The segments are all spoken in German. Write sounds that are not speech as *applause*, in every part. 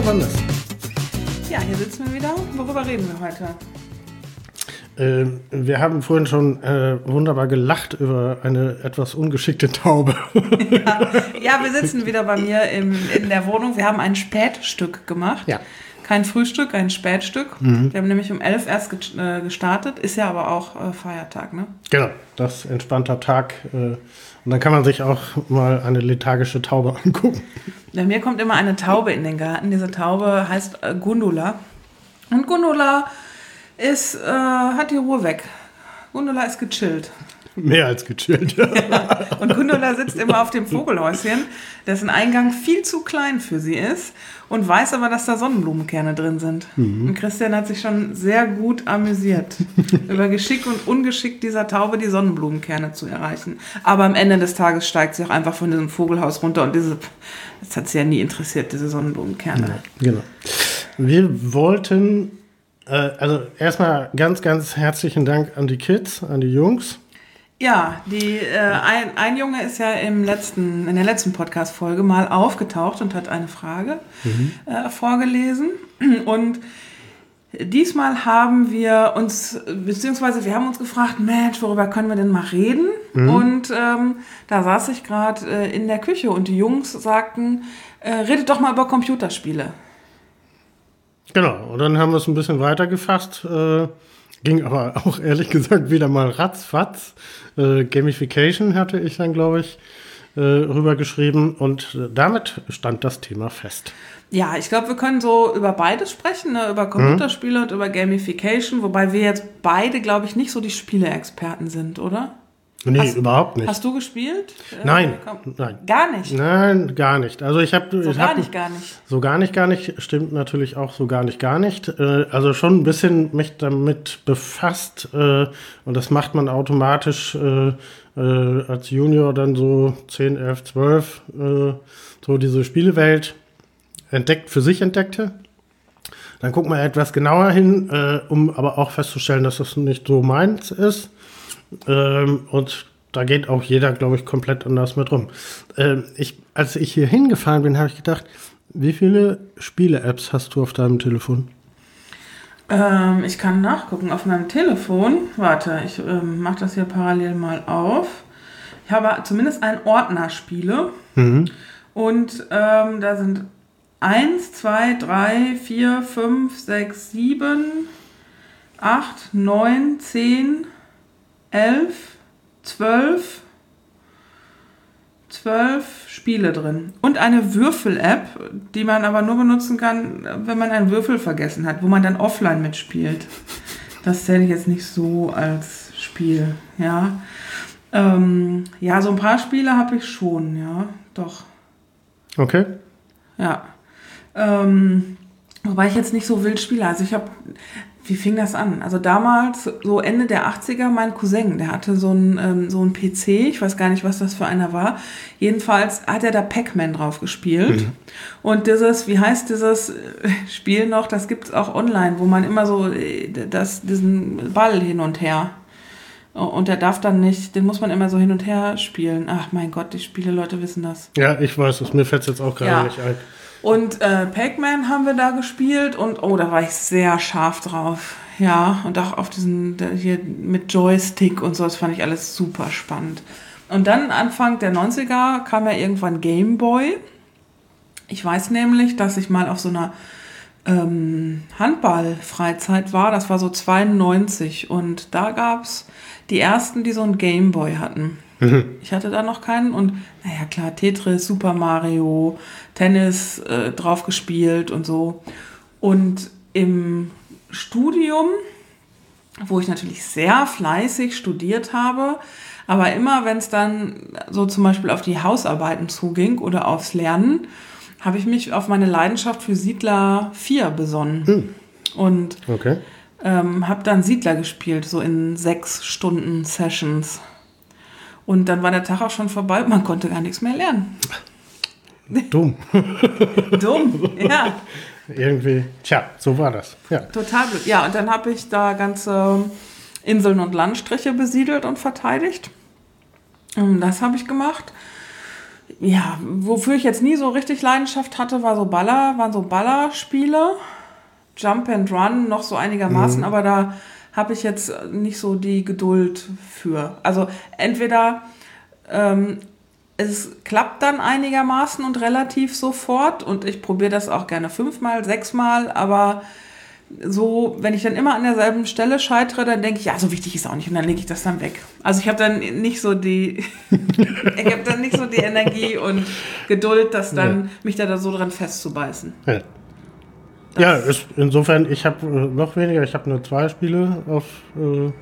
Hallo Wannes. Ja, hier sitzen wir wieder. Worüber reden wir heute? Äh, wir haben vorhin schon äh, wunderbar gelacht über eine etwas ungeschickte Taube. *laughs* ja, ja, wir sitzen wieder bei mir im, in der Wohnung. Wir haben ein Spätstück gemacht. Ja. Kein Frühstück, ein Spätstück. Wir haben nämlich um 11 erst äh, gestartet. Ist ja aber auch äh, Feiertag, ne? genau, das ist entspannter Tag. Äh, und dann kann man sich auch mal eine lethargische Taube *laughs* angucken. Bei mir kommt immer eine Taube in den Garten. Diese Taube heißt Gundula. Und Gundula ist, äh, hat die Ruhe weg. Gundula ist gechillt. Mehr als gechillt. *laughs* Und Gundula sitzt immer auf dem Vogelhäuschen, dessen Eingang viel zu klein für sie ist und weiß aber, dass da Sonnenblumenkerne drin sind. Und Christian hat sich schon sehr gut amüsiert, *laughs* über Geschick und Ungeschick dieser Taube die Sonnenblumenkerne zu erreichen. Aber am Ende des Tages steigt sie auch einfach von diesem Vogelhaus runter und diese, das hat sie ja nie interessiert, diese Sonnenblumenkerne. genau. Wir wollten, äh, also erstmal ganz, ganz herzlichen Dank an die Kids, an die Jungs. Ja, die, äh, ein, ein Junge ist ja im letzten, in der letzten Podcast-Folge mal aufgetaucht und hat eine Frage äh, vorgelesen. Und diesmal haben wir uns, beziehungsweise wir haben uns gefragt, Mensch, worüber können wir denn mal reden? Und ähm, da saß ich gerade äh, in der Küche und die Jungs sagten, äh, redet doch mal über Computerspiele. Genau, und dann haben wir es ein bisschen weiter gefasst. Äh, ging aber *laughs* auch ehrlich gesagt wieder mal ratzfatz. Äh, Gamification hatte ich dann, glaube ich, äh, rübergeschrieben und äh, damit stand das Thema fest. Ja, ich glaube, wir können so über beides sprechen, ne? über Computerspiele und über Gamification, wobei wir jetzt beide, glaube ich, nicht so die Spieleexperten sind, oder? Nee, Hast- überhaupt nicht. Hast du gespielt? Äh, Nein, komm. nein. Gar nicht. Nein, gar nicht. Also ich habe So ich gar hab, nicht, gar nicht. So gar nicht, gar nicht. Stimmt natürlich auch so gar nicht, gar nicht. Äh, also schon ein bisschen mich damit befasst äh, und das macht man automatisch äh, äh, als Junior dann so 10, 11, 12, äh, so diese Spielewelt entdeckt, für sich entdeckte. Dann guckt man etwas genauer hin, äh, um aber auch festzustellen, dass das nicht so meins ist. Ähm, und da geht auch jeder, glaube ich, komplett anders mit rum. Ähm, ich, als ich hier hingefahren bin, habe ich gedacht, wie viele Spiele-Apps hast du auf deinem Telefon? Ähm, ich kann nachgucken auf meinem Telefon. Warte, ich ähm, mache das hier parallel mal auf. Ich habe zumindest einen Ordner Spiele. Und ähm, da sind 1, 2, 3, 4, 5, 6, 7, 8, 9, 10, 11, 12, 12 Spiele drin. Und eine Würfel-App, die man aber nur benutzen kann, wenn man einen Würfel vergessen hat, wo man dann offline mitspielt. Das zähle ich jetzt nicht so als Spiel, ja. Ähm, ja, so ein paar Spiele habe ich schon, ja, doch. Okay. Ja. Ähm, wobei ich jetzt nicht so wild spiele. Also ich habe, wie fing das an? Also damals, so Ende der 80er, mein Cousin, der hatte so einen ähm, so einen PC, ich weiß gar nicht, was das für einer war. Jedenfalls hat er da Pac-Man drauf gespielt. Und dieses, wie heißt dieses äh, Spiel noch, das gibt es auch online, wo man immer so äh, das, diesen Ball hin und her. Und der darf dann nicht, den muss man immer so hin und her spielen. Ach mein Gott, die Spieleleute wissen das. Ja, ich weiß es. Mir fällt es jetzt auch gerade Ja. nicht ein. Und äh, Pac-Man haben wir da gespielt und oh, da war ich sehr scharf drauf. Ja, und auch auf diesen, hier mit Joystick und so, das fand ich alles super spannend. Und dann Anfang der 90er kam ja irgendwann Game Boy. Ich weiß nämlich, dass ich mal auf so einer ähm, Handball-Freizeit war, das war so 92 und da gab es die ersten, die so einen Game Boy hatten. *laughs* Ich hatte da noch keinen und naja klar, Tetris, Super Mario, Tennis äh, drauf gespielt und so. Und im Studium, wo ich natürlich sehr fleißig studiert habe, aber immer wenn es dann so zum Beispiel auf die Hausarbeiten zuging oder aufs Lernen, habe ich mich auf meine Leidenschaft für Siedler 4 besonnen. Und Okay. ähm, habe dann Siedler gespielt, so in sechs Stunden Sessions. Und dann war der Tag auch schon vorbei, man konnte gar nichts mehr lernen. Dumm. *laughs* Dumm, ja, Irgendwie. Tja, so war das. Ja. total blöd. Ja, und dann habe ich da ganze Inseln und Landstriche besiedelt und verteidigt. Das habe ich gemacht. Ja, wofür ich jetzt nie so richtig Leidenschaft hatte, war so Baller, waren so Ballerspiele. Jump and Run noch so einigermaßen, mhm. aber da habe ich jetzt nicht so die Geduld für. Also entweder ähm, es klappt dann einigermaßen und relativ sofort und ich probiere das auch gerne fünfmal, sechsmal, aber so, wenn ich dann immer an derselben Stelle scheitere, dann denke ich, ja, so wichtig ist auch nicht und dann lege ich das dann weg. Also ich habe dann nicht so die, *laughs* ich habe dann nicht so die Energie und Geduld, das dann ja. mich da, so dran festzubeißen. Ja. ja, ist, insofern, ich habe äh, noch weniger, ich habe nur zwei Spiele auf, äh,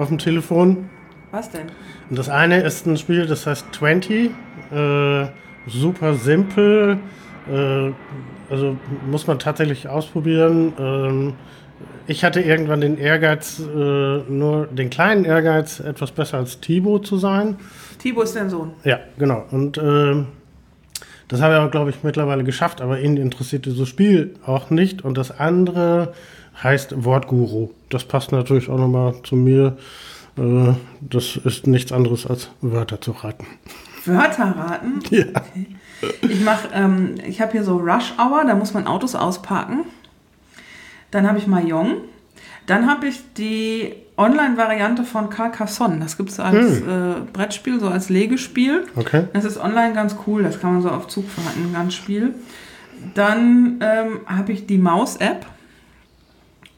auf dem Telefon. Was denn? Und das eine ist ein Spiel, das heißt 20. Äh, super simpel. Äh, also muss man tatsächlich ausprobieren. Ähm, ich hatte irgendwann den Ehrgeiz, äh, nur den kleinen Ehrgeiz, etwas besser als Thibaut zu sein. Thibaut ist dein Sohn. Ja, genau. Und äh, das habe ich auch, glaube ich, mittlerweile geschafft, aber ihn interessiert dieses Spiel auch nicht. Und das andere heißt Wortguru. Das passt natürlich auch nochmal zu mir. Äh, das ist nichts anderes als Wörter zu raten. Wörter raten? *laughs* Ja. Okay. Ich mache, ähm, ich habe hier so Rush Hour, da muss man Autos ausparken. Dann habe ich Mayong. Dann habe ich die Online-Variante von Carcassonne. Das gibt es als hm. äh, Brettspiel, so als Legespiel. Okay. Das ist online ganz cool. Das kann man so auf Zugfahrten ganz spielen. Dann ähm, habe ich die Maus-App.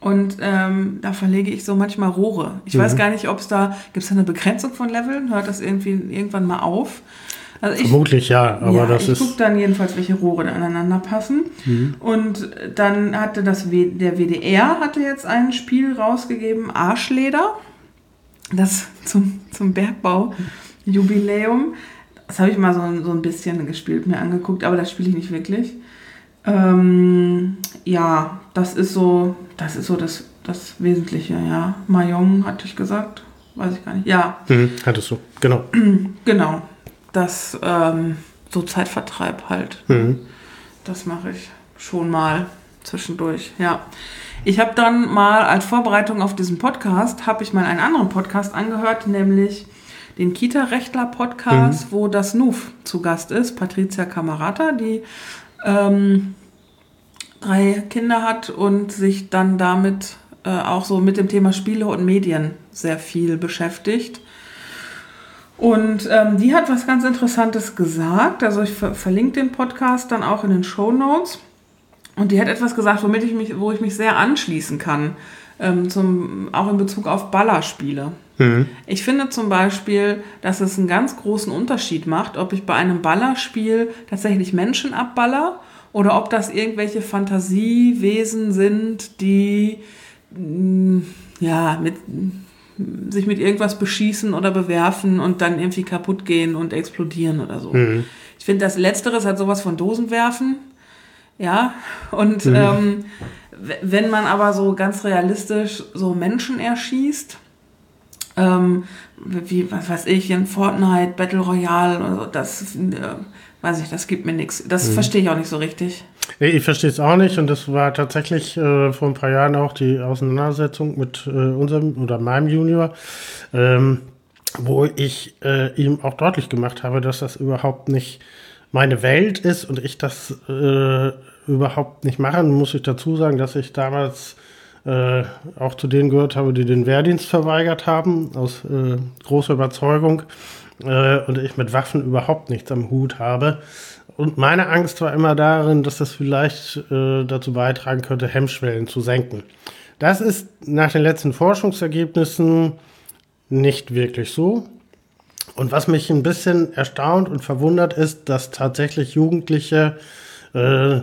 Und ähm, da verlege ich so manchmal Rohre. Ich mhm. weiß gar nicht, ob es da, gibt es da eine Begrenzung von Leveln? Hört das irgendwie irgendwann mal auf? Also ich, Vermutlich ja, aber ja, das ich ist. Ich gucke dann jedenfalls, welche Rohre da aneinander passen. Mhm. Und dann hatte das w der WDR hatte jetzt ein Spiel rausgegeben, Arschleder. Das zum, zum Bergbau-Jubiläum. Das habe ich mal so, so ein bisschen gespielt, mir angeguckt, aber das spiele ich nicht wirklich. Ähm, ja, das ist so, das ist so das, das Wesentliche, ja. Mayong hatte ich gesagt, weiß ich gar nicht. Ja. Mhm, hattest du, genau. *clears throat* genau. Das ähm, so Zeitvertreib halt. Mhm. Das mache ich schon mal zwischendurch, ja. Ich habe dann mal als Vorbereitung auf diesen Podcast, habe ich mal einen anderen Podcast angehört, nämlich den Kita-Rechtler-Podcast, mhm. wo das NUF zu Gast ist, Patricia Camarata, die ähm, drei Kinder hat und sich dann damit äh, auch so mit dem Thema Spiele und Medien sehr viel beschäftigt. Und ähm, die hat was ganz Interessantes gesagt. Also ich ver verlinke den Podcast dann auch in den Show Notes. Und die hat etwas gesagt, womit ich mich, wo ich mich sehr anschließen kann, ähm, zum, auch in Bezug auf Ballerspiele. Mhm. Ich finde zum Beispiel, dass es einen ganz großen Unterschied macht, ob ich bei einem Ballerspiel tatsächlich Menschen abballer oder ob das irgendwelche Fantasiewesen sind, die mm, ja mit sich mit irgendwas beschießen oder bewerfen und dann irgendwie kaputt gehen und explodieren oder so. Mhm. Ich finde, das Letztere hat sowas von Dosenwerfen. Ja, und mhm. ähm, wenn man aber so ganz realistisch so Menschen erschießt, ähm, wie, was weiß ich, in Fortnite, Battle Royale, oder so, das, äh, weiß ich, das gibt mir nichts. Das mhm. verstehe ich auch nicht so richtig. Nee, ich verstehe es auch nicht und das war tatsächlich äh, vor ein paar Jahren auch die Auseinandersetzung mit äh, unserem oder meinem Junior, ähm, wo ich äh, ihm auch deutlich gemacht habe, dass das überhaupt nicht meine Welt ist und ich das äh, überhaupt nicht mache. Muss ich dazu sagen, dass ich damals äh, auch zu denen gehört habe, die den Wehrdienst verweigert haben, aus äh, großer Überzeugung und ich mit Waffen überhaupt nichts am Hut habe. Und meine Angst war immer darin, dass das vielleicht äh, dazu beitragen könnte, Hemmschwellen zu senken. Das ist nach den letzten Forschungsergebnissen nicht wirklich so. Und was mich ein bisschen erstaunt und verwundert ist, dass tatsächlich Jugendliche äh, äh,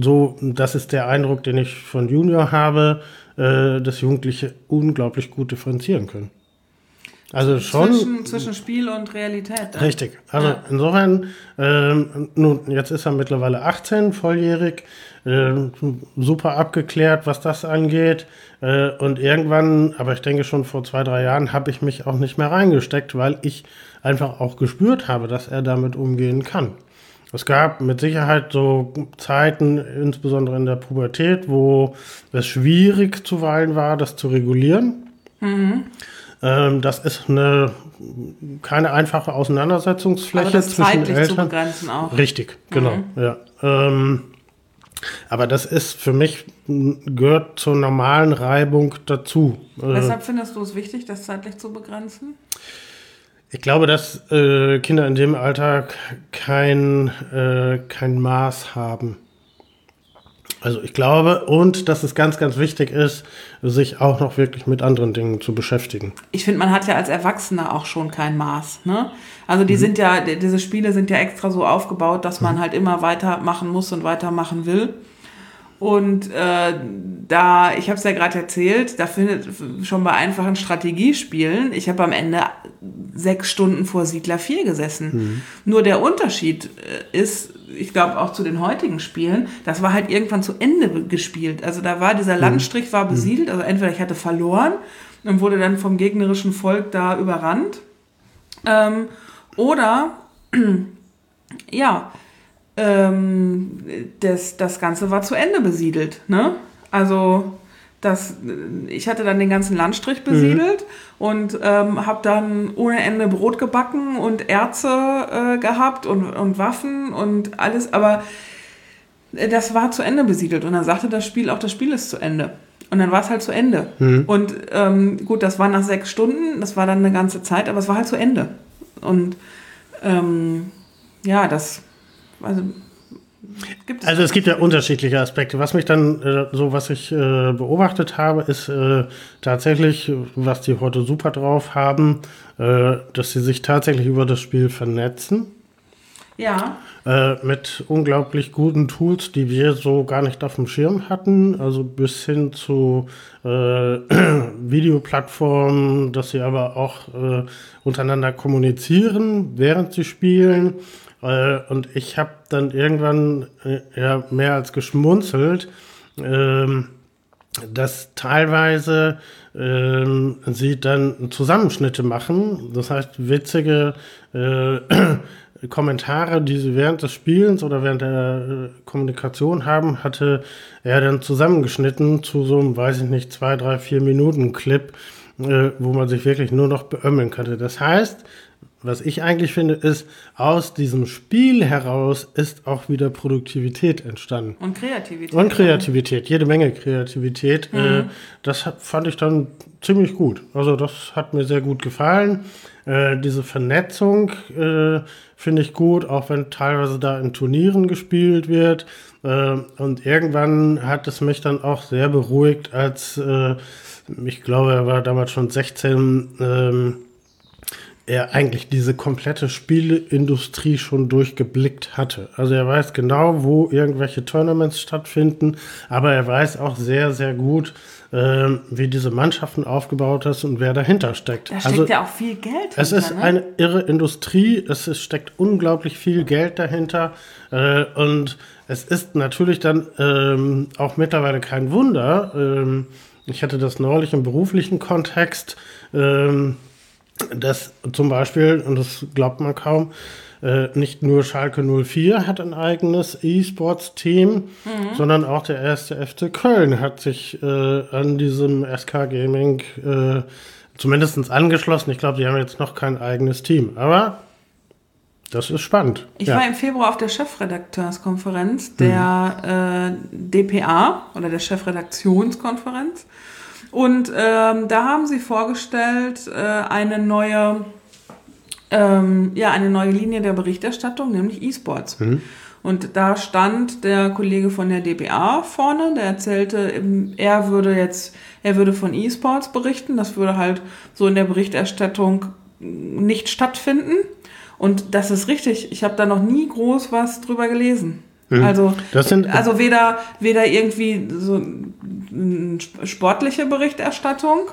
so, das ist der Eindruck, den ich von Junior habe, äh, dass Jugendliche unglaublich gut differenzieren können. Also schon. Zwischen, zwischen Spiel und Realität. Dann. Richtig. Also ja. insofern, ähm, nun, jetzt ist er mittlerweile 18, volljährig, äh, super abgeklärt, was das angeht. Äh, und irgendwann, aber ich denke schon vor zwei, drei Jahren, habe ich mich auch nicht mehr reingesteckt, weil ich einfach auch gespürt habe, dass er damit umgehen kann. Es gab mit Sicherheit so Zeiten, insbesondere in der Pubertät, wo es schwierig zuweilen war, das zu regulieren. Mhm. Ähm, das ist eine keine einfache Auseinandersetzungsfläche Aber das zwischen zeitlich zu Eltern. begrenzen auch. Richtig, genau, ja. Ähm, aber das ist für mich, gehört zur normalen Reibung dazu. Äh, Weshalb findest du es wichtig, das zeitlich zu begrenzen? ich glaube, dass äh, Kinder in dem Alter kein, äh, kein Maß haben. Also ich glaube, und dass es ganz, ganz wichtig ist, sich auch noch wirklich mit anderen Dingen zu beschäftigen. Ich finde, man hat ja als Erwachsener auch schon kein Maß. Ne? Also die sind ja, die- diese Spiele sind ja extra so aufgebaut, dass man halt immer weitermachen muss und weitermachen will. Und äh, da, ich habe es ja gerade erzählt, da findet schon bei einfachen Strategiespielen, ich habe am Ende sechs Stunden vor Siedler 4 gesessen. Nur der Unterschied äh, ist, ich glaube auch zu den heutigen Spielen, das war halt irgendwann zu Ende gespielt. Also da war dieser Landstrich war besiedelt, also entweder ich hatte verloren und wurde dann vom gegnerischen Volk da überrannt. Ähm, oder *clears throat* ja, ähm, das, das Ganze war zu Ende besiedelt. Ne? Also das, ich hatte dann den ganzen Landstrich besiedelt und ähm, habe dann ohne Ende Brot gebacken und Erze äh, gehabt und, und Waffen und alles, aber äh, das war zu Ende besiedelt und dann sagte das Spiel auch, das Spiel ist zu Ende. Und dann war es halt zu Ende. Und ähm, gut, das war nach sechs Stunden, das war dann eine ganze Zeit, aber es war halt zu Ende. Und ähm, ja, das also, gibt es. Also es gibt ja unterschiedliche Aspekte. Was mich dann, äh, so was ich äh, beobachtet habe, ist äh, tatsächlich, was die heute super drauf haben, äh, dass sie sich tatsächlich über das Spiel vernetzen. ja, Äh, mit unglaublich guten Tools, die wir so gar nicht auf dem Schirm hatten. Also bis hin zu äh, *clears throat* Videoplattformen, dass sie aber auch untereinander kommunizieren, während sie spielen. Äh, und ich habe dann irgendwann äh, ja, mehr als geschmunzelt. Ähm, dass teilweise ähm, sie dann Zusammenschnitte machen, das heißt witzige äh, *clears throat* Kommentare, die sie während des Spielens oder während der Kommunikation haben, hatte er dann zusammengeschnitten zu so einem, weiß ich nicht, zwei, drei, vier Minuten Clip, äh, wo man sich wirklich nur noch beömmeln könnte. Das heißt, was ich eigentlich finde, ist, aus diesem Spiel heraus ist auch wieder Produktivität entstanden. und Kreativität. Und Kreativität, jede Menge Kreativität. Äh, das fand ich dann ziemlich gut. Also das hat mir sehr gut gefallen. Äh, diese Vernetzung äh, finde ich gut, auch wenn teilweise da in Turnieren gespielt wird. Und irgendwann hat es mich dann auch sehr beruhigt, als ich glaube, er war damals schon 16. Er eigentlich diese komplette Spieleindustrie schon durchgeblickt hatte. Also er weiß genau, wo irgendwelche Tournaments stattfinden, aber er weiß auch sehr, sehr gut, ähm, wie diese Mannschaften aufgebaut ist und wer dahinter steckt. Da steckt also ja auch viel Geld es ist ne? eine irre Industrie, es ist, steckt unglaublich viel Geld dahinter äh, und es ist natürlich dann ähm, auch mittlerweile kein Wunder. Ähm, ich hatte das neulich im beruflichen Kontext, ähm, dass zum Beispiel, und das glaubt man kaum, äh, nicht nur Schalke 04 hat ein eigenes E-Sports-Team, sondern auch der erste FC Köln hat sich äh, an diesem SK Gaming äh, zumindest angeschlossen. Ich glaube, die haben jetzt noch kein eigenes Team, aber das ist spannend. Ich ja. war im Februar auf der Chefredakteurskonferenz der äh, DPA oder der Chefredaktionskonferenz. Und ähm, da haben sie vorgestellt äh, eine neue, ähm, ja, eine neue Linie der Berichterstattung, nämlich E-Sports. Und da stand der Kollege von der DPA vorne, der erzählte, ähm, er würde jetzt, er würde von E-Sports berichten. Das würde halt so in der Berichterstattung nicht stattfinden. Und das ist richtig. Ich habe da noch nie groß was drüber gelesen. Also, Das sind- also weder, weder irgendwie so sportliche Berichterstattung,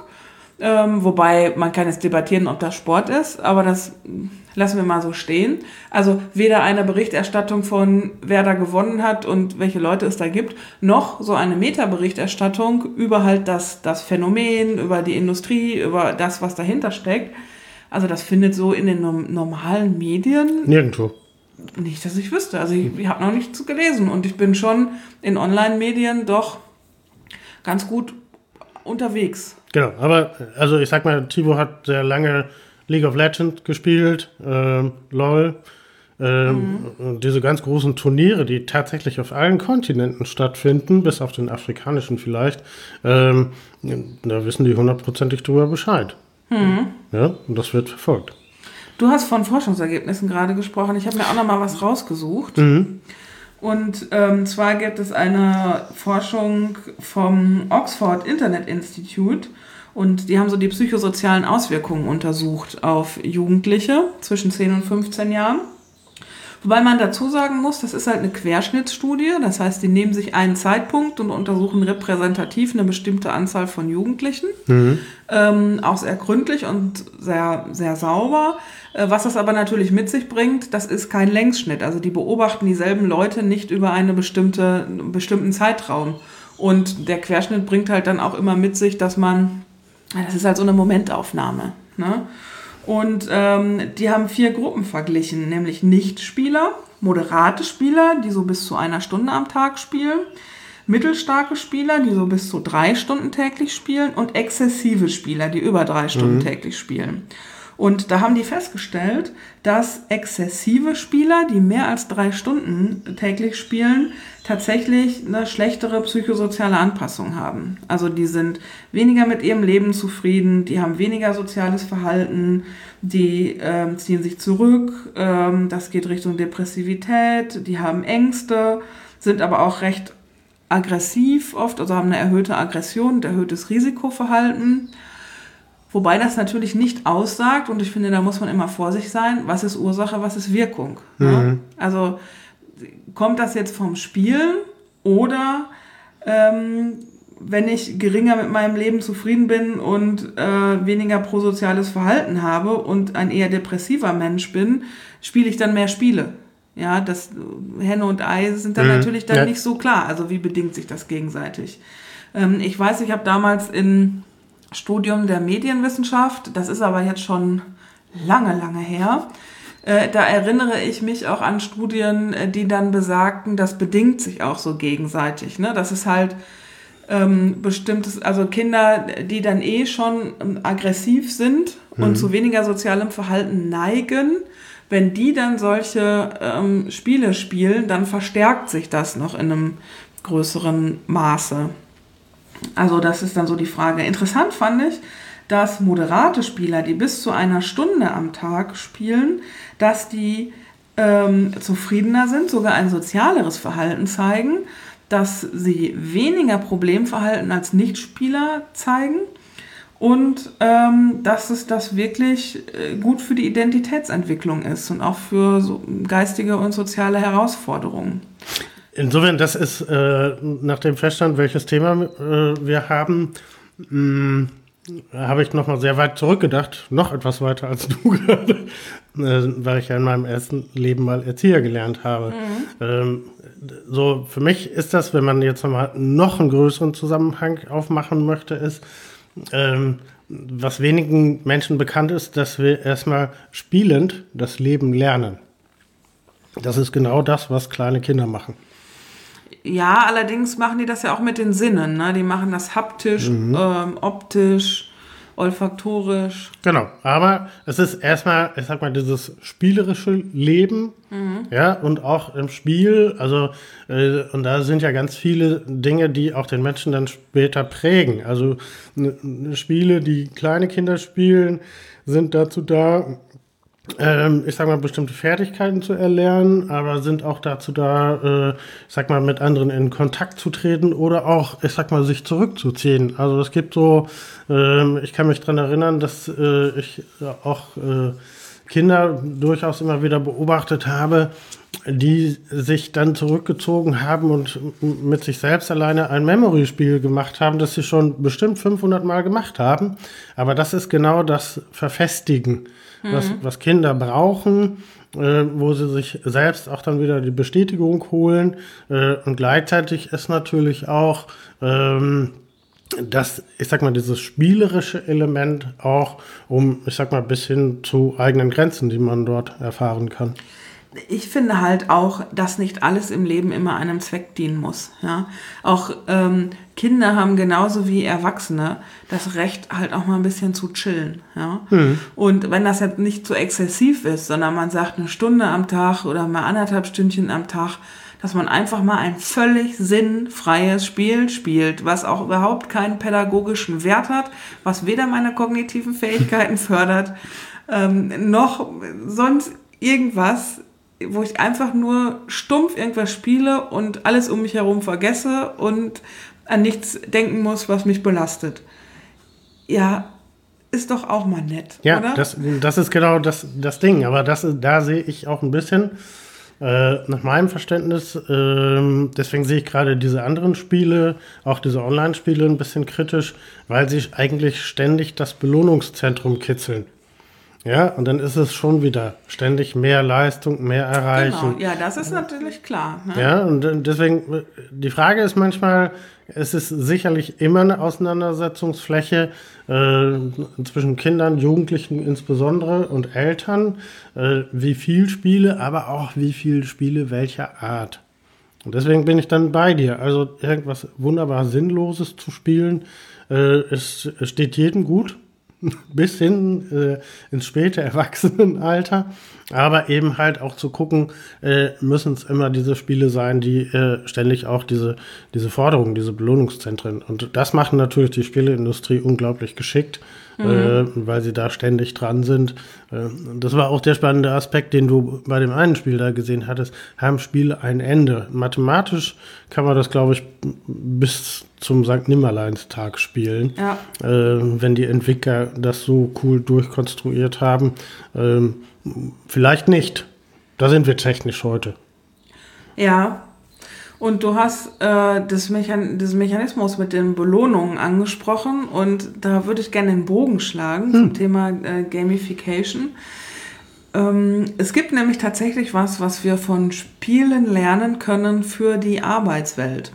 ähm, wobei man kann jetzt debattieren, ob das Sport ist, aber das mm, lassen wir mal so stehen. Also weder eine Berichterstattung von wer da gewonnen hat und welche Leute es da gibt, noch so eine Metaberichterstattung über halt das, das Phänomen, über die Industrie, über das, was dahinter steckt. Also das findet so in den norm- normalen Medien Nirgendwo. nicht, dass ich wüsste. Also ich, ich habe noch nichts gelesen und ich bin schon in Online-Medien doch ganz gut unterwegs. Genau, aber also ich sag mal, Tivo hat sehr lange League of Legends gespielt, ähm, LOL. Ähm, mhm. Diese ganz großen Turniere, die tatsächlich auf allen Kontinenten stattfinden, bis auf den afrikanischen vielleicht, ähm, da wissen die hundertprozentig drüber Bescheid. Mhm. Ja, und das wird verfolgt. Du hast von Forschungsergebnissen gerade gesprochen. Ich habe mir auch noch mal was rausgesucht. Mhm. Und ähm, zwar gibt es eine Forschung vom Oxford Internet Institute und die haben so die psychosozialen Auswirkungen untersucht auf Jugendliche zwischen 10 und 15 Jahren. Wobei man dazu sagen muss, das ist halt eine Querschnittsstudie. Das heißt, die nehmen sich einen Zeitpunkt und untersuchen repräsentativ eine bestimmte Anzahl von Jugendlichen. Mhm. Ähm, auch sehr gründlich und sehr, sehr sauber. Äh, was das aber natürlich mit sich bringt, das ist kein Längsschnitt. Also die beobachten dieselben Leute nicht über einen bestimmte, bestimmten Zeitraum. Und der Querschnitt bringt halt dann auch immer mit sich, dass man, das ist halt so eine Momentaufnahme. Ne? Und ähm, die haben vier Gruppen verglichen, nämlich Nichtspieler, moderate Spieler, die so bis zu einer Stunde am Tag spielen, mittelstarke Spieler, die so bis zu drei Stunden täglich spielen und exzessive Spieler, die über drei Stunden mhm. täglich spielen. Und da haben die festgestellt, dass exzessive Spieler, die mehr als drei Stunden täglich spielen, tatsächlich eine schlechtere psychosoziale Anpassung haben. Also die sind weniger mit ihrem Leben zufrieden, die haben weniger soziales Verhalten, die äh, ziehen sich zurück, ähm, das geht Richtung Depressivität, die haben Ängste, sind aber auch recht aggressiv oft, also haben eine erhöhte Aggression, ein erhöhtes Risikoverhalten. Wobei das natürlich nicht aussagt, und ich finde, da muss man immer vorsichtig sein, was ist Ursache, was ist Wirkung. Ne? Mhm. Ne? Also kommt das jetzt vom Spielen oder ähm, wenn ich geringer mit meinem Leben zufrieden bin und äh, weniger prosoziales Verhalten habe und ein eher depressiver Mensch bin, spiele ich dann mehr Spiele. Ja, das Henne und Ei sind dann mhm. natürlich dann ja. nicht so klar. Also wie bedingt sich das gegenseitig? Ähm, ich weiß, ich habe damals in Studium der Medienwissenschaft. Das ist aber jetzt schon lange, lange her. Äh, da erinnere ich mich auch an Studien, äh, die dann besagten, das bedingt sich auch so gegenseitig. Ne? Das ist halt ähm, bestimmtes, also Kinder, die dann eh schon ähm, aggressiv sind mhm. und zu weniger sozialem Verhalten neigen, wenn die dann solche ähm, Spiele spielen, dann verstärkt sich das noch in einem größeren Maße. Also das ist dann so die Frage. Interessant fand ich, dass moderate Spieler, die bis zu einer Stunde am Tag spielen, dass die ähm, zufriedener sind, sogar ein sozialeres Verhalten zeigen, dass sie weniger Problemverhalten als Nichtspieler zeigen und ähm, dass es das wirklich äh, gut für die Identitätsentwicklung ist und auch für so geistige und soziale Herausforderungen. Insofern, das ist äh, nach dem Feststand, welches Thema äh, wir haben, mh, habe ich nochmal sehr weit zurückgedacht, noch etwas weiter als *laughs* du gerade, äh, weil ich ja in meinem ersten Leben mal Erzieher gelernt habe. Mhm. Ähm, so, für mich ist das, wenn man jetzt nochmal noch einen größeren Zusammenhang aufmachen möchte, ist, ähm, was wenigen Menschen bekannt ist, dass wir erstmal spielend das Leben lernen. Das ist genau das, was kleine Kinder machen. Ja, allerdings machen die das ja auch mit den Sinnen. Ne? Die machen das haptisch, mhm. ähm, optisch, olfaktorisch. Genau, aber es ist erstmal, ich sag mal, dieses spielerische Leben, mhm. ja, und auch im Spiel, also, äh, und da sind ja ganz viele Dinge, die auch den Menschen dann später prägen. Also, Spiele, die kleine Kinder spielen, sind dazu da, ähm, ich sag mal, bestimmte Fertigkeiten zu erlernen, aber sind auch dazu da, äh, ich sag mal, mit anderen in Kontakt zu treten oder auch, ich sag mal, sich zurückzuziehen. Also es gibt so, äh, ich kann mich dran erinnern, dass äh, ich auch äh, Kinder durchaus immer wieder beobachtet habe, die sich dann zurückgezogen haben und mit sich selbst alleine ein Memory-Spiel gemacht haben, das sie schon bestimmt 500 Mal gemacht haben. Aber das ist genau das Verfestigen mhm. was, was Kinder brauchen, äh, wo sie sich selbst auch dann wieder die Bestätigung holen. Äh, und gleichzeitig ist natürlich auch ähm, das, ich sag mal, dieses spielerische Element auch, um, ich sag mal, bis hin zu eigenen Grenzen, die man dort erfahren kann. Ich finde halt auch, dass nicht alles im Leben immer einem Zweck dienen muss. Ja? Auch ähm, Kinder haben genauso wie Erwachsene das Recht, halt auch mal ein bisschen zu chillen. Ja? Mhm. Und wenn das jetzt nicht zu exzessiv ist, sondern man sagt eine Stunde am Tag oder mal anderthalb Stündchen am Tag, dass man einfach mal ein völlig sinnfreies Spiel spielt, was auch überhaupt keinen pädagogischen Wert hat, was weder meine kognitiven Fähigkeiten fördert, ähm, noch sonst irgendwas, wo ich einfach nur stumpf irgendwas spiele und alles um mich herum vergesse und an nichts denken muss, was mich belastet. Ja, ist doch auch mal nett, ja, oder? Das, das ist genau das, das Ding. Aber das, da sehe ich auch ein bisschen, äh, nach meinem Verständnis, äh, deswegen sehe ich gerade diese anderen Spiele, auch diese Online-Spiele ein bisschen kritisch, weil sie eigentlich ständig das Belohnungszentrum kitzeln. Ja, und dann ist es schon wieder ständig mehr Leistung, mehr erreichen. Genau, ja, das ist natürlich klar. Ne? Ja, und deswegen, die Frage ist manchmal, es ist sicherlich immer eine Auseinandersetzungsfläche äh, zwischen Kindern, Jugendlichen insbesondere und Eltern, äh, wie viel Spiele, aber auch wie viel Spiele welcher Art. Und deswegen bin ich dann bei dir. Also irgendwas wunderbar Sinnloses zu spielen, äh, es, es steht jedem gut. *laughs* bis hin äh, ins späte Erwachsenenalter. Aber eben halt auch zu gucken, äh, müssen es immer diese Spiele sein, die äh, ständig auch diese, diese Forderungen, diese Belohnungszentren. Und das macht natürlich die Spieleindustrie unglaublich geschickt, mhm. äh, weil sie da ständig dran sind. Äh, das war auch der spannende Aspekt, den du bei dem einen Spiel da gesehen hattest. Haben Spiele ein Ende? Mathematisch kann man das, glaube ich, bis zum St. Nimmerleins-Tag spielen, ja. äh, wenn die Entwickler das so cool durchkonstruiert haben. Ähm, vielleicht nicht. Da sind wir technisch heute. Ja. Und du hast äh, das, Mechan das Mechanismus mit den Belohnungen angesprochen und da würde ich gerne den Bogen schlagen hm. zum Thema äh, Gamification. Ähm, es gibt nämlich tatsächlich was, was wir von Spielen lernen können für die Arbeitswelt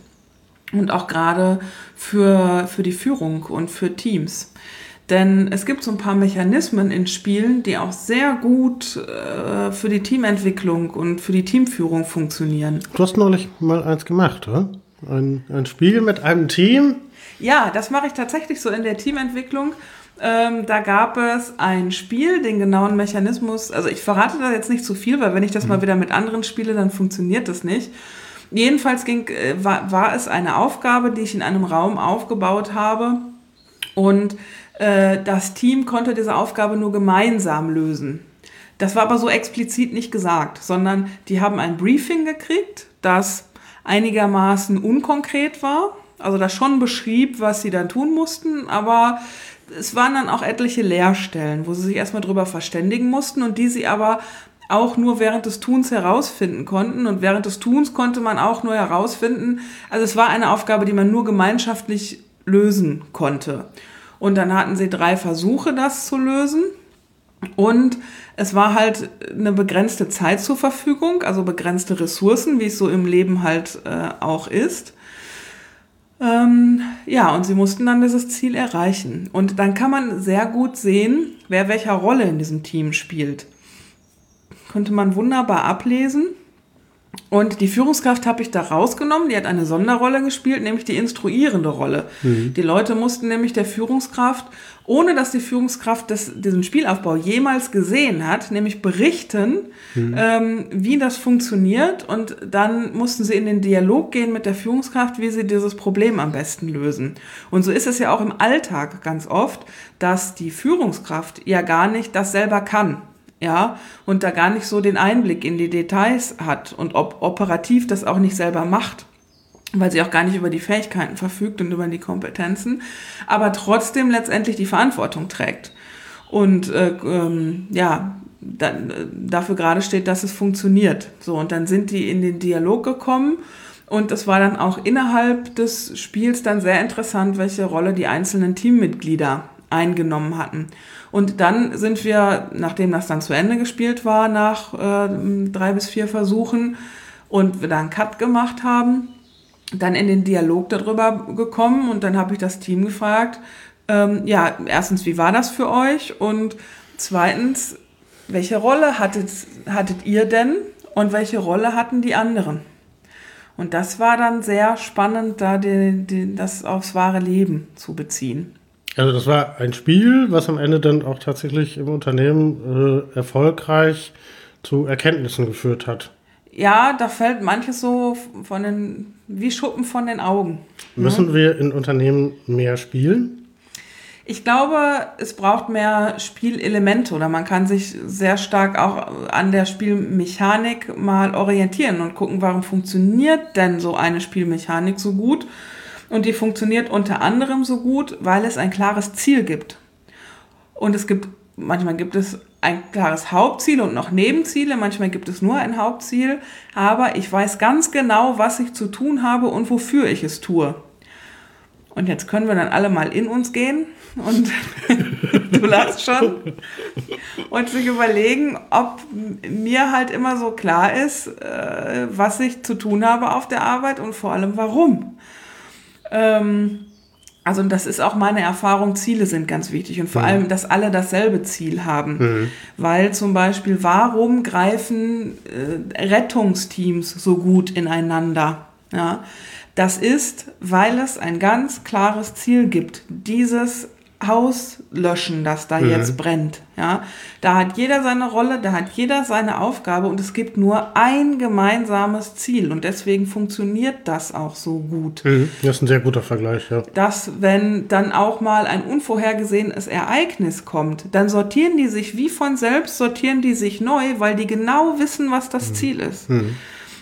und auch gerade für, für die Führung und für Teams. Denn es gibt so ein paar Mechanismen in Spielen, die auch sehr gut äh, für die Teamentwicklung und für die Teamführung funktionieren. Du hast neulich mal eins gemacht, oder? Ein, ein Spiel mit einem Team? Ja, das mache ich tatsächlich so in der Teamentwicklung. Ähm, da gab es ein Spiel, den genauen Mechanismus, also ich verrate da jetzt nicht zu viel, weil wenn ich das mhm. mal wieder mit anderen spiele, dann funktioniert das nicht. Jedenfalls ging, äh, war, war es eine Aufgabe, die ich in einem Raum aufgebaut habe und das Team konnte diese Aufgabe nur gemeinsam lösen. Das war aber so explizit nicht gesagt, sondern die haben ein Briefing gekriegt, das einigermaßen unkonkret war, also das schon beschrieb, was sie dann tun mussten, aber es waren dann auch etliche Leerstellen, wo sie sich erstmal drüber verständigen mussten und die sie aber auch nur während des Tuns herausfinden konnten. Und während des Tuns konnte man auch nur herausfinden, also es war eine Aufgabe, die man nur gemeinschaftlich lösen konnte. Und dann hatten sie drei Versuche, das zu lösen. Und es war halt eine begrenzte Zeit zur Verfügung, also begrenzte Ressourcen, wie es so im Leben halt äh, auch ist. Ähm, ja, und sie mussten dann dieses Ziel erreichen. Und dann kann man sehr gut sehen, wer welcher Rolle in diesem Team spielt konnte man wunderbar ablesen. Und die Führungskraft habe ich da rausgenommen. Die hat eine Sonderrolle gespielt, nämlich die instruierende Rolle. Mhm. Die Leute mussten nämlich der Führungskraft, ohne dass die Führungskraft das, diesen Spielaufbau jemals gesehen hat, nämlich berichten, mhm. ähm, wie das funktioniert. Und dann mussten sie in den Dialog gehen mit der Führungskraft, wie sie dieses Problem am besten lösen. Und so ist es ja auch im Alltag ganz oft, dass die Führungskraft ja gar nicht das selber kann ja, und da gar nicht so den Einblick in die Details hat und ob operativ das auch nicht selber macht, weil sie auch gar nicht über die Fähigkeiten verfügt und über die Kompetenzen, aber trotzdem letztendlich die Verantwortung trägt. Und äh, ähm, ja, da, dafür gerade steht, dass es funktioniert. So, und dann sind die in den Dialog gekommen. Und es war dann auch innerhalb des Spiels dann sehr interessant, welche Rolle die einzelnen Teammitglieder eingenommen hatten. Und dann sind wir, nachdem das dann zu Ende gespielt war, nach äh, drei bis vier Versuchen und wir da einen Cut gemacht haben, dann in den Dialog darüber gekommen und dann habe ich das Team gefragt, ähm, ja, erstens, wie war das für euch? Und zweitens, welche Rolle hattet, hattet ihr denn? und welche Rolle hatten die anderen. Und das war dann sehr spannend, da die, die, das aufs wahre Leben zu beziehen. Also das war ein Spiel, was am Ende dann auch tatsächlich im Unternehmen äh, erfolgreich zu Erkenntnissen geführt hat. Ja, da fällt manches so von den, wie Schuppen von den Augen. Müssen wir in Unternehmen mehr spielen? Ich glaube, es braucht mehr Spielelemente oder man kann sich sehr stark auch an der Spielmechanik mal orientieren und gucken, warum funktioniert denn so eine Spielmechanik so gut. Und die funktioniert unter anderem so gut, weil es ein klares Ziel gibt. Und es gibt, manchmal gibt es ein klares Hauptziel und noch Nebenziele, manchmal gibt es nur ein Hauptziel, aber ich weiß ganz genau, was ich zu tun habe und wofür ich es tue. Und jetzt können wir dann alle mal in uns gehen und *laughs* du lachst schon und sich überlegen, ob mir halt immer so klar ist, äh, was ich zu tun habe auf der Arbeit und vor allem warum. Ähm, also das ist auch meine Erfahrung, Ziele sind ganz wichtig und vor mhm. allem, dass alle dasselbe Ziel haben. Mhm. Weil zum Beispiel, warum greifen äh, Rettungsteams so gut ineinander? Ja, das ist, weil es ein ganz klares Ziel gibt. Dieses Haus löschen, das da mhm. jetzt brennt. Ja, da hat jeder seine Rolle, da hat jeder seine Aufgabe und es gibt nur ein gemeinsames Ziel und deswegen funktioniert das auch so gut. Mhm. Das ist ein sehr guter Vergleich, ja. Dass, wenn dann auch mal ein unvorhergesehenes Ereignis kommt, dann sortieren die sich wie von selbst, sortieren die sich neu, weil die genau wissen, was das mhm. Ziel ist. Mhm.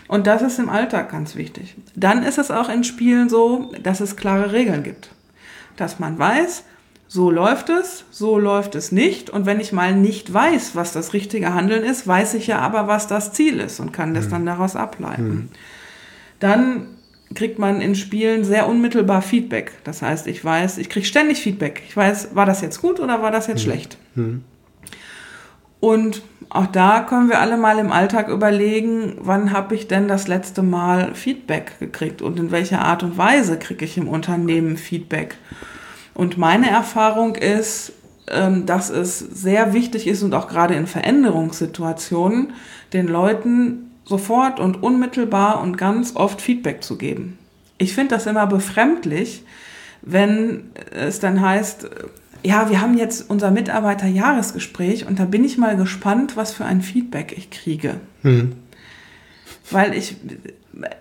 Und das ist im Alltag ganz wichtig. Dann ist es auch in Spielen so, dass es klare Regeln gibt. Dass man weiß, so läuft es, so läuft es nicht. Und wenn ich mal nicht weiß, was das richtige Handeln ist, weiß ich ja aber, was das Ziel ist und kann das mhm. dann daraus ableiten. Mhm. Dann kriegt man in Spielen sehr unmittelbar Feedback. Das heißt, ich weiß, ich kriege ständig Feedback. Ich weiß, war das jetzt gut oder war das jetzt mhm. schlecht? Mhm. Und auch da können wir alle mal im Alltag überlegen, wann habe ich denn das letzte Mal Feedback gekriegt und in welcher Art und Weise kriege ich im Unternehmen Feedback. Und meine Erfahrung ist, ähm, dass es sehr wichtig ist und auch gerade in Veränderungssituationen den Leuten sofort und unmittelbar und ganz oft Feedback zu geben. Ich finde das immer befremdlich, wenn es dann heißt, ja, wir haben jetzt unser Mitarbeiterjahresgespräch und da bin ich mal gespannt, was für ein Feedback ich kriege. Hm. Weil ich,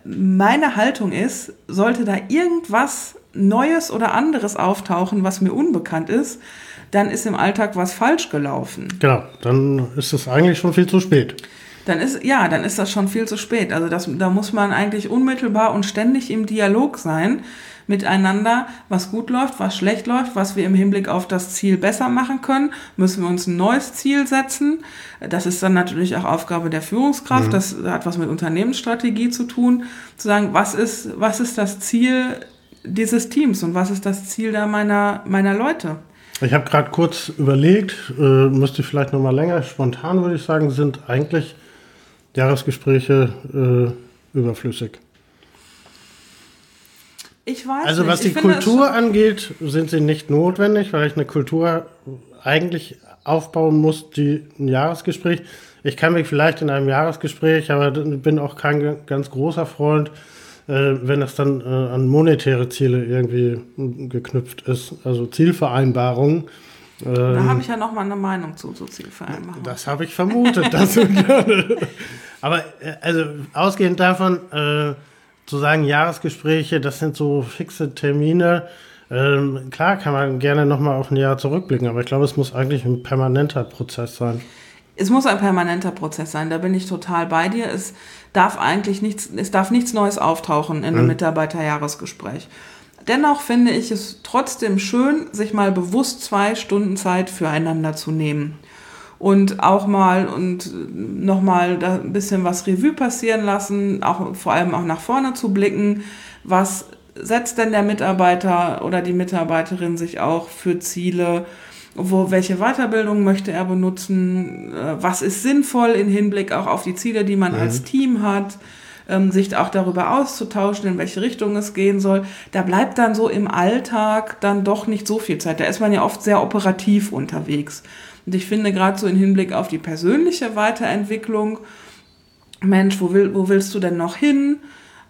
meine Haltung ist, sollte da irgendwas Neues oder anderes auftauchen, was mir unbekannt ist, dann ist im Alltag was falsch gelaufen. Genau, dann ist es eigentlich schon viel zu spät. Dann ist, ja, dann ist das schon viel zu spät. Also das, da muss man eigentlich unmittelbar und ständig im Dialog sein miteinander, was gut läuft, was schlecht läuft, was wir im Hinblick auf das Ziel besser machen können. Müssen wir uns ein neues Ziel setzen. Das ist dann natürlich auch Aufgabe der Führungskraft. Mhm. Das hat was mit Unternehmensstrategie zu tun. Zu sagen, was ist, was ist das Ziel dieses Teams und was ist das Ziel da meiner, meiner Leute? Ich habe gerade kurz überlegt, äh, müsste vielleicht noch mal länger. Spontan würde ich sagen, sind eigentlich Jahresgespräche äh, überflüssig. Ich weiß Also nicht. was die ich Kultur angeht, sind sie nicht notwendig, weil ich eine Kultur eigentlich aufbauen muss, die ein Jahresgespräch. Ich kann mich vielleicht in einem Jahresgespräch, aber bin auch kein ganz großer Freund, äh, wenn das dann äh, an monetäre Ziele irgendwie geknüpft ist, also Zielvereinbarungen. da ähm, habe ich ja noch mal eine Meinung zu, so Zielvereinbarungen. Das habe ich vermutet. dass *laughs* aber äh, also ausgehend davon, äh, zu sagen, Jahresgespräche, das sind so fixe Termine. Ähm, klar kann man gerne nochmal auf ein Jahr zurückblicken, aber ich glaube, es muss eigentlich ein permanenter Prozess sein. Es muss ein permanenter Prozess sein, da bin ich total bei dir. Es darf eigentlich nichts, es darf nichts Neues auftauchen in einem mhm. Mitarbeiterjahresgespräch. Dennoch finde ich es trotzdem schön, sich mal bewusst zwei Stunden Zeit füreinander zu nehmen und auch mal und nochmal da ein bisschen was Revue passieren lassen, auch vor allem auch nach vorne zu blicken. Was setzt denn der Mitarbeiter oder die Mitarbeiterin sich auch für Ziele? Wo, welche Weiterbildung möchte er benutzen? Äh, was ist sinnvoll im Hinblick auch auf die Ziele, die man mhm. als Team hat? Ähm, sich auch darüber auszutauschen, in welche Richtung es gehen soll. Da bleibt dann so im Alltag dann doch nicht so viel Zeit. Da ist man ja oft sehr operativ unterwegs. Und ich finde gerade so im Hinblick auf die persönliche Weiterentwicklung Mensch, wo, will, wo willst du denn noch hin?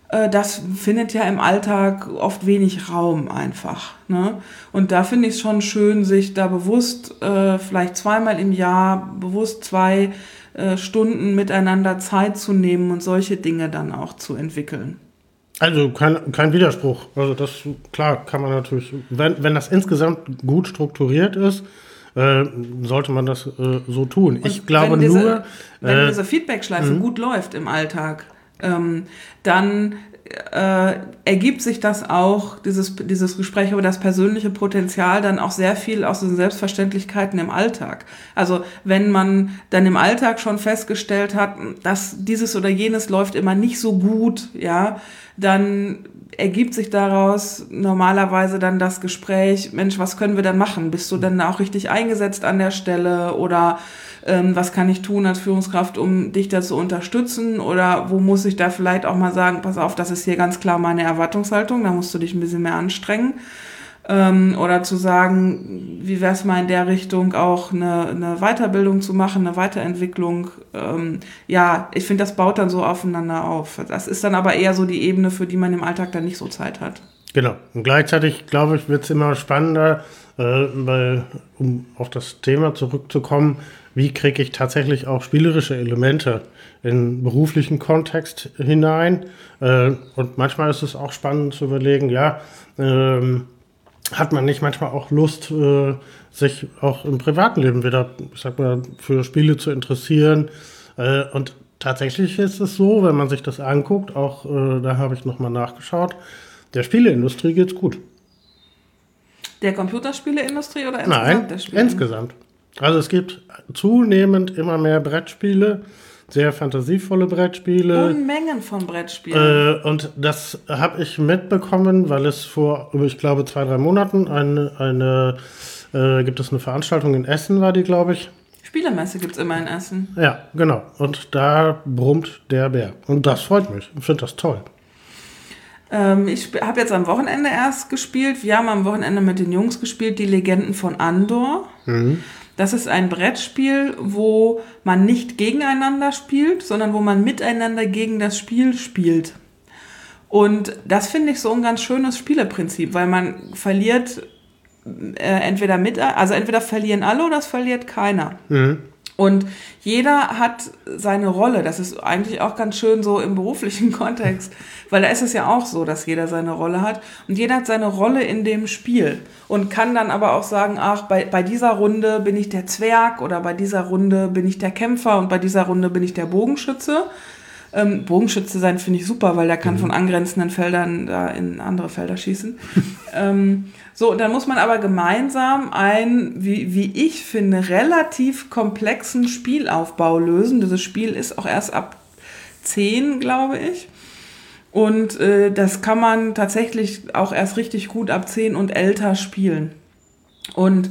Äh, das findet ja im Alltag oft wenig Raum einfach. Ne? Und da finde ich es schon schön, sich da bewusst, äh, vielleicht zweimal im Jahr, bewusst zwei äh, Stunden miteinander Zeit zu nehmen und solche Dinge dann auch zu entwickeln. Also kein, kein Widerspruch. Also das, klar, kann man natürlich, wenn, wenn das insgesamt gut strukturiert ist, äh, sollte man das äh, so tun. Und ich glaube wenn diese, nur. Wenn äh, diese Feedback-Schleife mhm. gut läuft im Alltag, ähm, dann äh, ergibt sich das auch, dieses, dieses Gespräch über das persönliche Potenzial, dann auch sehr viel aus den Selbstverständlichkeiten im Alltag. Also wenn man dann im Alltag schon festgestellt hat, dass dieses oder jenes läuft immer nicht so gut, ja, dann ergibt sich daraus normalerweise dann das Gespräch, Mensch, was können wir denn machen? Bist du denn auch richtig eingesetzt an der Stelle oder ähm, was kann ich tun als Führungskraft, um dich da zu unterstützen oder wo muss ich da vielleicht auch mal sagen, pass auf, das ist hier ganz klar meine Erwartungshaltung, da musst du dich ein bisschen mehr anstrengen. Ähm, oder zu sagen, wie wäre es mal in der Richtung auch eine, eine Weiterbildung zu machen, eine Weiterentwicklung. Ähm, ja, ich finde, das baut dann so aufeinander auf. Das ist dann aber eher so die Ebene, für die man im Alltag dann nicht so Zeit hat. Genau. Und gleichzeitig, glaube ich, wird es immer spannender, äh, weil, um auf das Thema zurückzukommen, wie kriege ich tatsächlich auch spielerische Elemente in beruflichen Kontext hinein. Äh, und manchmal ist es auch spannend zu überlegen, ja, ähm, hat man nicht manchmal auch Lust, äh, sich auch im privaten Leben wieder, ich sag mal, für Spiele zu interessieren. Äh, und tatsächlich ist es so, wenn man sich das anguckt, auch äh, da habe ich nochmal nachgeschaut, der Spieleindustrie geht's gut. Der Computerspieleindustrie oder insgesamt Nein, insgesamt. Also es gibt zunehmend immer mehr Brettspiele, sehr fantasievolle Brettspiele. Unmengen von Brettspielen. Äh, und das habe ich mitbekommen, weil es vor, ich glaube, zwei, drei Monaten eine, eine äh, gibt es eine Veranstaltung in Essen, war die, glaube ich. Spielemesse gibt es immer in Essen. Ja, genau. Und da brummt der Bär. Und das freut mich. Ich finde das toll. Ähm, ich habe jetzt am Wochenende erst gespielt. Wir haben am Wochenende mit den Jungs gespielt, die Legenden von Andor. Mhm. Das ist ein Brettspiel, wo man nicht gegeneinander spielt, sondern wo man miteinander gegen das Spiel spielt. Und das finde ich so ein ganz schönes Spieleprinzip, weil man verliert äh, entweder mit, also entweder verlieren alle oder es verliert keiner. Mhm. Und jeder hat seine Rolle. Das ist eigentlich auch ganz schön so im beruflichen *laughs* Kontext, weil da ist es ja auch so, dass jeder seine Rolle hat. Und jeder hat seine Rolle in dem Spiel und kann dann aber auch sagen, ach, bei, bei dieser Runde bin ich der Zwerg oder bei dieser Runde bin ich der Kämpfer und bei dieser Runde bin ich der Bogenschütze. Ähm, Bogenschütze sein finde ich super, weil der kann mhm. von angrenzenden Feldern da in andere Felder schießen. *laughs* ähm, so, und dann muss man aber gemeinsam einen, wie, wie ich finde, relativ komplexen Spielaufbau lösen. Dieses Spiel ist auch erst ab 10, glaube ich. Und äh, das kann man tatsächlich auch erst richtig gut ab 10 und älter spielen. Und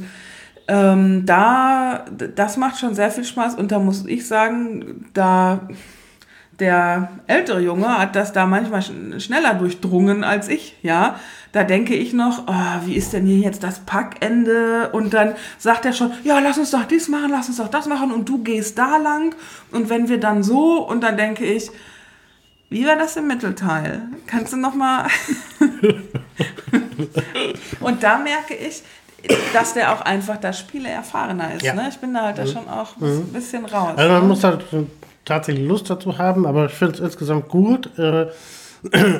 ähm, da, das macht schon sehr viel Spaß und da muss ich sagen, da der ältere Junge hat das da manchmal schneller durchdrungen als ich, ja. Da denke ich noch, oh, wie ist denn hier jetzt das Packende? Und dann sagt er schon, ja, lass uns doch dies machen, lass uns doch das machen und du gehst da lang. Und wenn wir dann so, und dann denke ich, wie war das im Mittelteil? Kannst du noch mal... *laughs* und da merke ich, dass der auch einfach das Spiele erfahrener ist. Ja. Ne? Ich bin da halt da mhm. schon auch ein mhm. bisschen raus. Also man ne? muss halt tatsächlich Lust dazu haben, aber ich finde es insgesamt gut. Äh,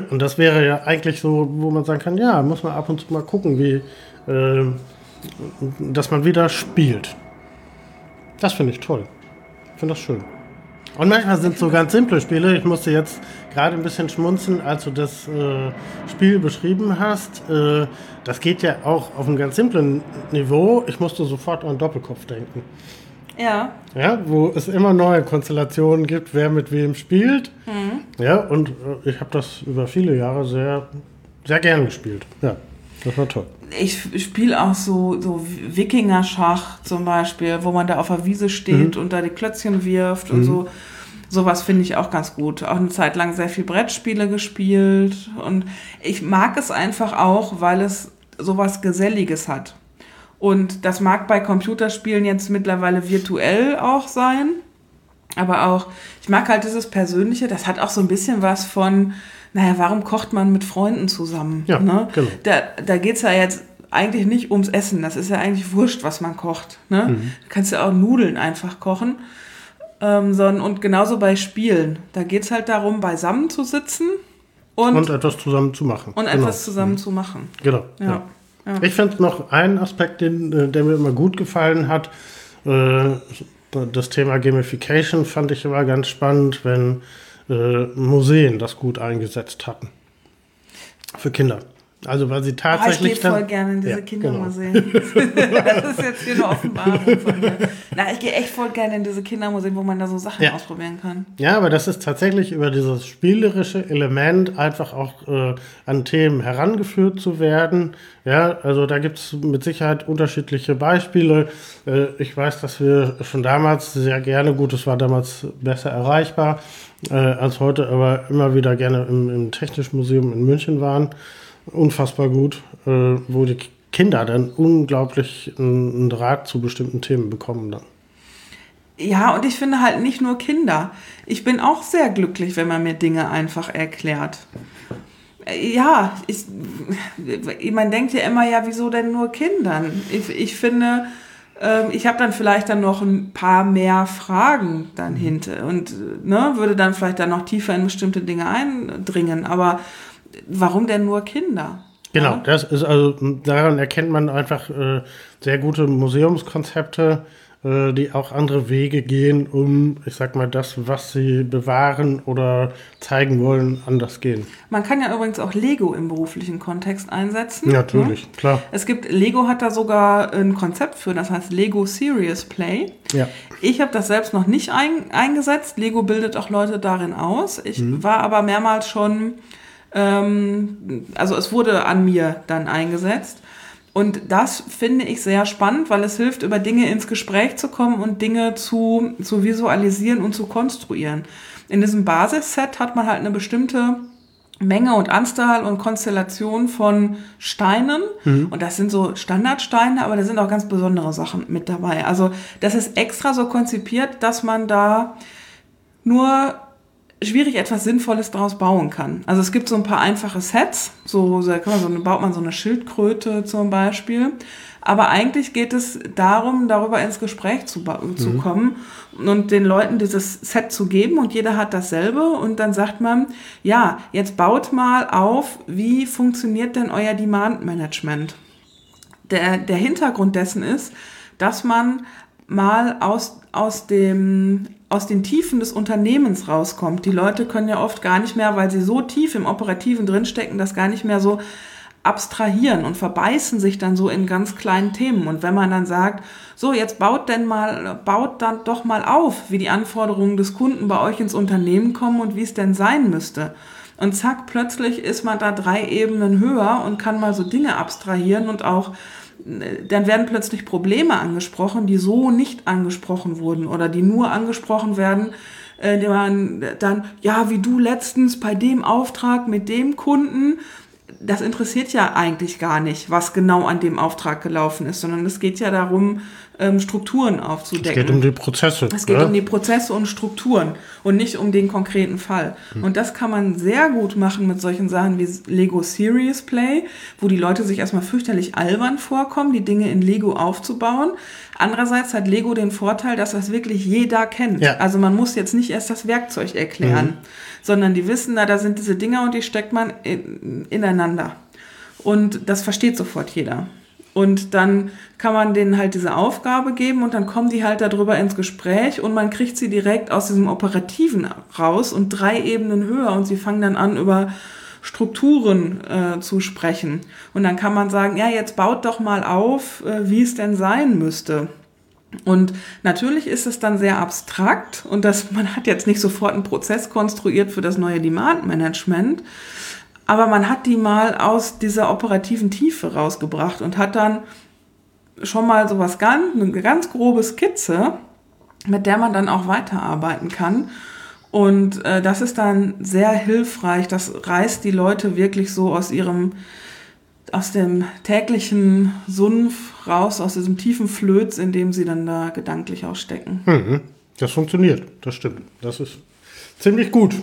und das wäre ja eigentlich so, wo man sagen kann, ja, muss man ab und zu mal gucken, wie, äh, dass man wieder spielt. Das finde ich toll. Ich finde das schön. Und manchmal sind es so ganz simple Spiele. Ich musste jetzt gerade ein bisschen schmunzeln, als du das äh, Spiel beschrieben hast. Äh, das geht ja auch auf einem ganz simplen Niveau. Ich musste sofort an Doppelkopf denken. Ja. Ja, wo es immer neue Konstellationen gibt, wer mit wem spielt. Mhm. Ja, und äh, ich habe das über viele Jahre sehr, sehr gern gespielt. Ja, das war toll. Ich spiele auch so, so Wikinger-Schach zum Beispiel, wo man da auf der Wiese steht mhm. und da die Klötzchen wirft mhm. und so. Sowas finde ich auch ganz gut. Auch eine Zeit lang sehr viel Brettspiele gespielt. Und ich mag es einfach auch, weil es sowas Geselliges hat. Und das mag bei Computerspielen jetzt mittlerweile virtuell auch sein. Aber auch, ich mag halt dieses Persönliche, das hat auch so ein bisschen was von, naja, warum kocht man mit Freunden zusammen? Ja, ne? genau. Da, da geht es ja jetzt eigentlich nicht ums Essen. Das ist ja eigentlich wurscht, was man kocht. Ne? Mhm. Du kannst ja auch Nudeln einfach kochen. Ähm, sondern, und genauso bei Spielen. Da geht es halt darum, beisammen zu sitzen und, Und etwas zusammen zu machen. und Genau. etwas zusammen zu machen. Genau. Ja. Ja. Ja. Ich finde noch einen Aspekt, den, äh, der mir immer gut gefallen hat. Äh, das Thema Gamification fand ich immer ganz spannend, wenn äh, Museen das gut eingesetzt hatten. Für Kinder. Also weil sie Ah, ich tatsächlich gehe voll gerne in diese Ja, genau. Kindermuseen. *laughs* das ist jetzt hier eine Offenbarung von mir. Na, ich gehe echt voll gerne in diese Kindermuseen, wo man da so Sachen Ja. ausprobieren kann. Ja, aber das ist tatsächlich über dieses spielerische Element einfach auch äh, an Themen herangeführt zu werden. Ja, also da gibt es mit Sicherheit unterschiedliche Beispiele. Äh, ich weiß, dass wir schon damals sehr gerne, gut, es war damals besser erreichbar äh, als heute, aber immer wieder gerne im, im Technischen Museum in München waren. Unfassbar gut, äh, wo die Kinder dann unglaublich einen Draht zu bestimmten Themen bekommen dann. Ja, und ich finde halt nicht nur Kinder. Ich bin auch sehr glücklich, wenn man mir Dinge einfach erklärt. Äh, Ja, ich, man denkt ja immer, ja, wieso denn nur Kindern? Ich, ich finde, ähm, ich habe dann vielleicht dann noch ein paar mehr Fragen dann hinter und ne, würde dann vielleicht dann noch tiefer in bestimmte Dinge eindringen. Aber warum denn nur Kinder? Genau, das ist also, daran erkennt man einfach äh, sehr gute Museumskonzepte, äh, die auch andere Wege gehen, um, ich sag mal, das, was sie bewahren oder zeigen wollen, anders gehen. Man kann ja übrigens auch Lego im beruflichen Kontext einsetzen. Natürlich, ne? klar. Es gibt, Lego hat da sogar ein Konzept für, das heißt Lego Serious Play. Ja. Ich habe das selbst noch nicht ein, eingesetzt. Lego bildet auch Leute darin aus. Ich war aber mehrmals schon, ähm, also es wurde an mir dann eingesetzt. Und das finde ich sehr spannend, weil es hilft, über Dinge ins Gespräch zu kommen und Dinge zu, zu visualisieren und zu konstruieren. In diesem Basisset hat man halt eine bestimmte Menge und Anzahl und Konstellation von Steinen. Und das sind so Standardsteine, aber da sind auch ganz besondere Sachen mit dabei. Also das ist extra so konzipiert, dass man da nur schwierig etwas Sinnvolles draus bauen kann. Also es gibt so ein paar einfache Sets, so, so, man so eine, baut man so eine Schildkröte zum Beispiel. Aber eigentlich geht es darum, darüber ins Gespräch zu, ba- zu kommen und den Leuten dieses Set zu geben und jeder hat dasselbe und dann sagt man, ja, jetzt baut mal auf, wie funktioniert denn euer Demand Management? der, der Hintergrund dessen ist, dass man mal aus, aus, dem, aus den Tiefen des Unternehmens rauskommt. Die Leute können ja oft gar nicht mehr, weil sie so tief im Operativen drinstecken, das gar nicht mehr so abstrahieren und verbeißen sich dann so in ganz kleinen Themen. Und wenn man dann sagt, so jetzt baut denn mal, baut dann doch mal auf, wie die Anforderungen des Kunden bei euch ins Unternehmen kommen und wie es denn sein müsste. Und zack, plötzlich ist man da drei Ebenen höher und kann mal so Dinge abstrahieren und auch dann werden plötzlich Probleme angesprochen, die so nicht angesprochen wurden oder die nur angesprochen werden, äh, die man dann, ja, wie du letztens bei dem Auftrag mit dem Kunden, das interessiert ja eigentlich gar nicht, was genau an dem Auftrag gelaufen ist, sondern es geht ja darum, ähm, Strukturen Es aufzudecken. geht um die Prozesse. Es geht ne? um die Prozesse und Strukturen und nicht um den konkreten Fall. Und das kann man sehr gut machen mit solchen Sachen wie Lego Serious Play, wo die Leute sich erstmal fürchterlich albern vorkommen, die Dinge in Lego aufzubauen. Andererseits hat Lego den Vorteil, dass das wirklich jeder kennt. Ja. Also man muss jetzt nicht erst das Werkzeug erklären, sondern die wissen, na, da sind diese Dinger und die steckt man in, ineinander. Und das versteht sofort jeder. Und dann kann man denen halt diese Aufgabe geben und dann kommen die halt darüber ins Gespräch und man kriegt sie direkt aus diesem Operativen raus und drei Ebenen höher und sie fangen dann an über Strukturen äh, zu sprechen. Und dann kann man sagen, ja, jetzt baut doch mal auf, äh, wie es denn sein müsste. Und natürlich ist es dann sehr abstrakt und das, *laughs* man hat jetzt nicht sofort einen Prozess konstruiert für das neue Demand Management, aber man hat die mal aus dieser operativen Tiefe rausgebracht und hat dann schon mal so was ganz, eine ganz grobe Skizze, mit der man dann auch weiterarbeiten kann. Und äh, das ist dann sehr hilfreich. Das reißt die Leute wirklich so aus ihrem, aus dem täglichen Sumpf raus, aus diesem tiefen Flöz, in dem sie dann da gedanklich auch stecken. Mhm. Das funktioniert, das stimmt. Das ist ziemlich gut.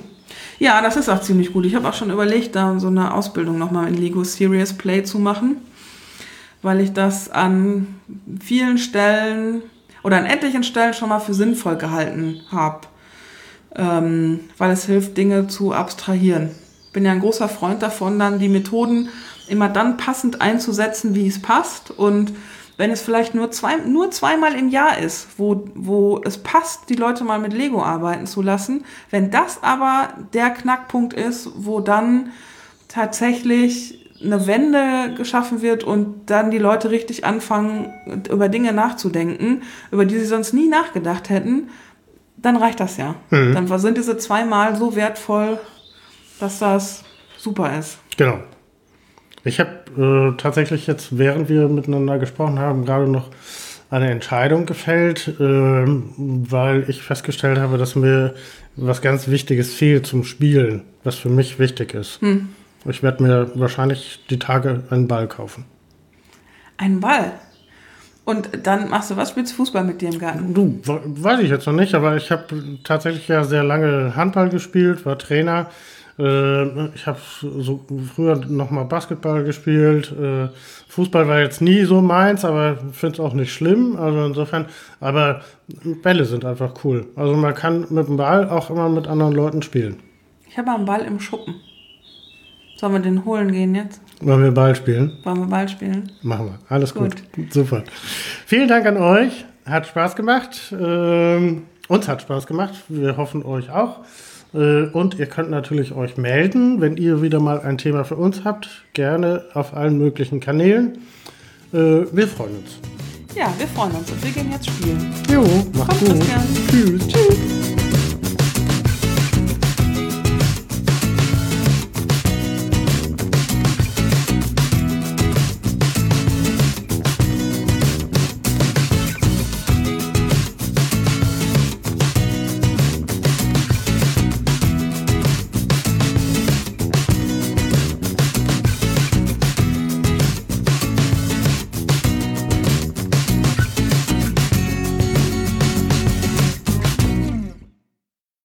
Ja, das ist auch ziemlich gut. Ich habe auch schon überlegt, da so eine Ausbildung nochmal in Lego Serious Play zu machen, weil ich das an vielen Stellen oder an etlichen Stellen schon mal für sinnvoll gehalten habe, ähm, weil es hilft, Dinge zu abstrahieren. Bin ja ein großer Freund davon, dann die Methoden immer dann passend einzusetzen, wie es passt und wenn es vielleicht nur, zwei, nur zweimal im Jahr ist, wo, wo es passt, die Leute mal mit Lego arbeiten zu lassen, wenn das aber der Knackpunkt ist, wo dann tatsächlich eine Wende geschaffen wird und dann die Leute richtig anfangen, über Dinge nachzudenken, über die sie sonst nie nachgedacht hätten, dann reicht das ja. Mhm. Dann sind diese zweimal so wertvoll, dass das super ist. Genau. Ich habe äh, tatsächlich jetzt, während wir miteinander gesprochen haben, gerade noch eine Entscheidung gefällt, äh, weil ich festgestellt habe, dass mir was ganz Wichtiges fehlt zum Spielen, was für mich wichtig ist. Hm. Ich werde mir wahrscheinlich die Tage einen Ball kaufen. Einen Ball? Und dann machst du was? Spielst du Fußball mit dir im Garten? Du, weiß ich jetzt noch nicht, aber ich habe tatsächlich ja sehr lange Handball gespielt, war Trainer ich habe so früher noch mal Basketball gespielt. Äh, Fußball war jetzt nie so meins, aber finde es auch nicht schlimm. Also insofern, aber Bälle sind einfach cool. Also man kann mit dem Ball auch immer mit anderen Leuten spielen. Ich habe einen Ball im Schuppen. Sollen wir den holen gehen jetzt? Wollen wir Ball spielen? Wollen wir Ball spielen? Machen wir. Alles gut. gut. Super. Vielen Dank an euch. Hat Spaß gemacht. Ähm, uns hat Spaß gemacht. Wir hoffen euch auch. Äh, und ihr könnt natürlich euch melden, wenn ihr wieder mal ein Thema für uns habt. Gerne auf allen möglichen Kanälen. Äh, wir freuen uns. Ja, wir freuen uns und wir gehen jetzt spielen. Jo, macht's gut. Tschüss. Tschüss.